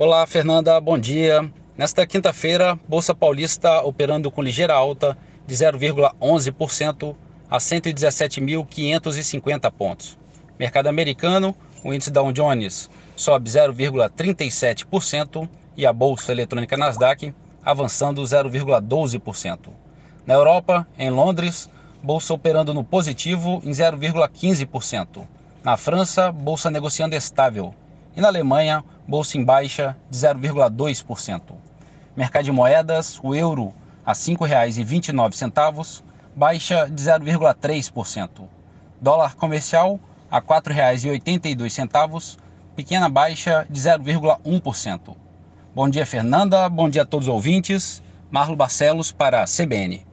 Olá, Fernanda, bom dia. Nesta quinta-feira, Bolsa Paulista operando com ligeira alta de 0,11% a 117.550 pontos. Mercado americano, o índice Dow Jones sobe 0,37% e a bolsa eletrônica Nasdaq avançando 0,12%. Na Europa, em Londres, bolsa operando no positivo em 0,15%. Na França, bolsa negociando estável e na Alemanha, bolsa em baixa de 0,2%. Mercado de moedas, o euro a R$ 5,29, baixa de 0,3%. Dólar comercial a R$ 4,82, pequena baixa de 0,1%. Bom dia, Fernanda. Bom dia a todos os ouvintes. Marlo Barcelos para a CBN.